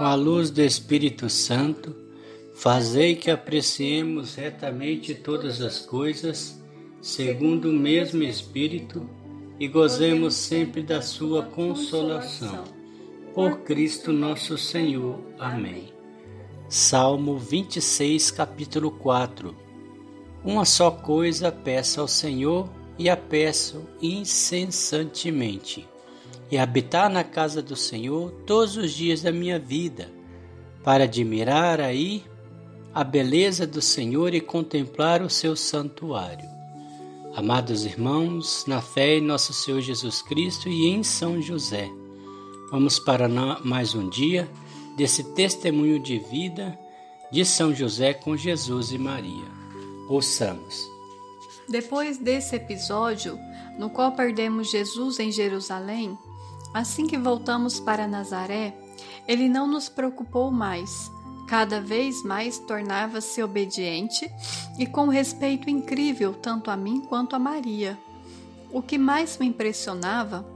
com a luz do Espírito Santo, fazei que apreciemos retamente todas as coisas, segundo o mesmo Espírito, e gozemos sempre da sua consolação. Por Cristo nosso Senhor. Amém. Salmo 26, capítulo 4 Uma só coisa peço ao Senhor e a peço incessantemente e habitar na casa do Senhor todos os dias da minha vida, para admirar aí a beleza do Senhor e contemplar o seu santuário. Amados irmãos, na fé em nosso Senhor Jesus Cristo e em São José, vamos para mais um dia desse testemunho de vida de São José com Jesus e Maria. Ouçamos. Depois desse episódio, no qual perdemos Jesus em Jerusalém, Assim que voltamos para Nazaré, ele não nos preocupou mais. Cada vez mais tornava-se obediente e com respeito incrível tanto a mim quanto a Maria. O que mais me impressionava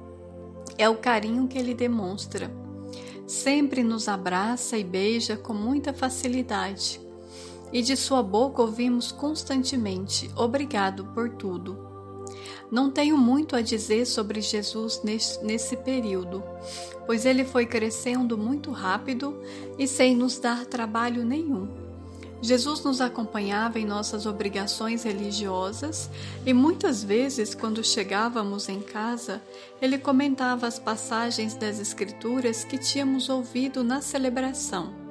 é o carinho que ele demonstra. Sempre nos abraça e beija com muita facilidade. E de sua boca ouvimos constantemente: Obrigado por tudo. Não tenho muito a dizer sobre Jesus nesse período, pois ele foi crescendo muito rápido e sem nos dar trabalho nenhum. Jesus nos acompanhava em nossas obrigações religiosas e muitas vezes, quando chegávamos em casa, ele comentava as passagens das Escrituras que tínhamos ouvido na celebração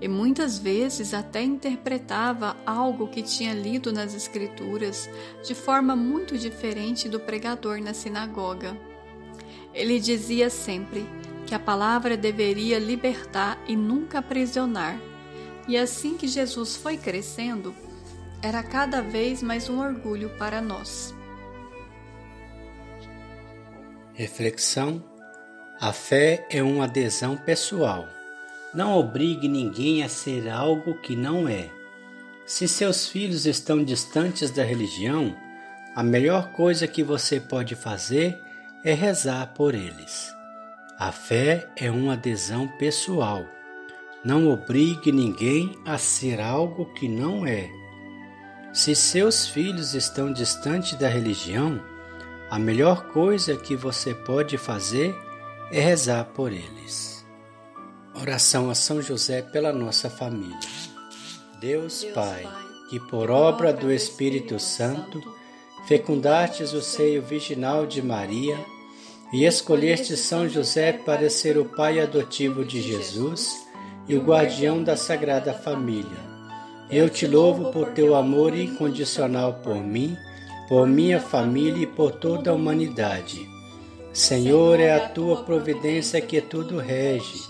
e muitas vezes até interpretava algo que tinha lido nas Escrituras de forma muito diferente do pregador na sinagoga. Ele dizia sempre que a palavra deveria libertar e nunca aprisionar, e assim que Jesus foi crescendo, era cada vez mais um orgulho para nós. Reflexão: A fé é uma adesão pessoal não obrigue ninguém a ser algo que não é. Se seus filhos estão distantes da religião, a melhor coisa que você pode fazer é rezar por eles. A fé é uma adesão pessoal. Não obrigue ninguém a ser algo que não é. Se seus filhos estão distantes da religião, a melhor coisa que você pode fazer é rezar por eles. Oração a São José pela nossa família. Deus, Deus Pai, que por obra do Espírito Santo fecundastes o seio virginal de Maria e escolheste São José para ser o pai adotivo de Jesus e o guardião da Sagrada Família. Eu te louvo por teu amor incondicional por mim, por minha família e por toda a humanidade. Senhor, é a tua providência que tudo rege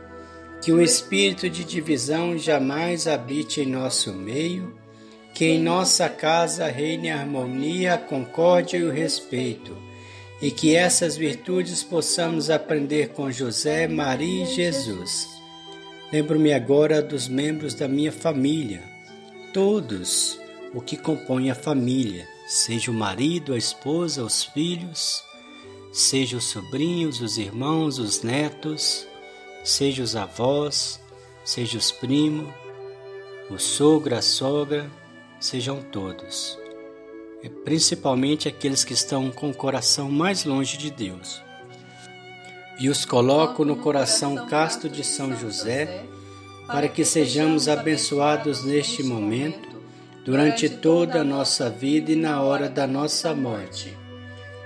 que o espírito de divisão jamais habite em nosso meio, que em nossa casa reine a harmonia, a concórdia e o respeito, e que essas virtudes possamos aprender com José, Maria e Jesus. Lembro-me agora dos membros da minha família, todos o que compõe a família, seja o marido, a esposa, os filhos, seja os sobrinhos, os irmãos, os netos, seja os avós, seja os primos, o sogro, a sogra, sejam todos, principalmente aqueles que estão com o coração mais longe de Deus. E os coloco no coração casto de São José, para que sejamos abençoados neste momento, durante toda a nossa vida e na hora da nossa morte.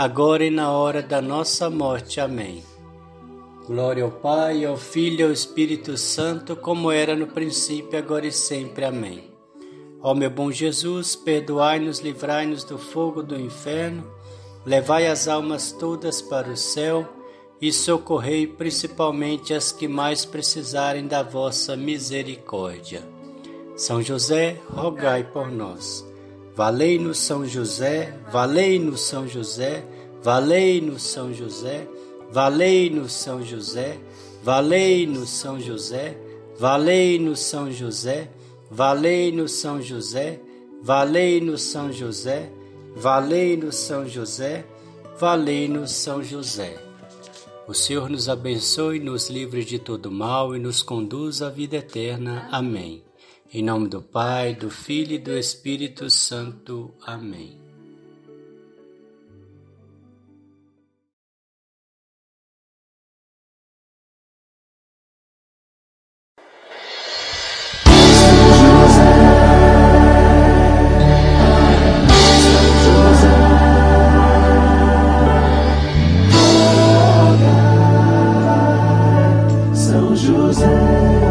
agora e na hora da nossa morte. Amém. Glória ao Pai, ao Filho e ao Espírito Santo, como era no princípio, agora e sempre. Amém. Ó meu bom Jesus, perdoai-nos, livrai-nos do fogo do inferno, levai as almas todas para o céu e socorrei principalmente as que mais precisarem da vossa misericórdia. São José, rogai por nós. Valei-nos São José, valei-nos São José, valei-nos São José, valei-nos São José, valei-nos São José, valei-nos São José, valei-nos São José, valei-nos São José, valei-nos São José, valei-nos São José. O Senhor nos abençoe, nos livre de todo mal e nos conduz à vida eterna. Amém. Em nome do Pai, do Filho e do Espírito Santo. Amém. cantemos, a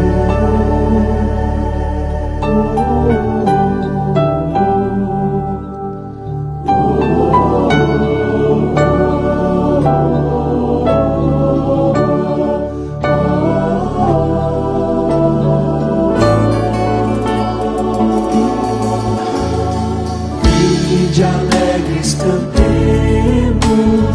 Cristo temos.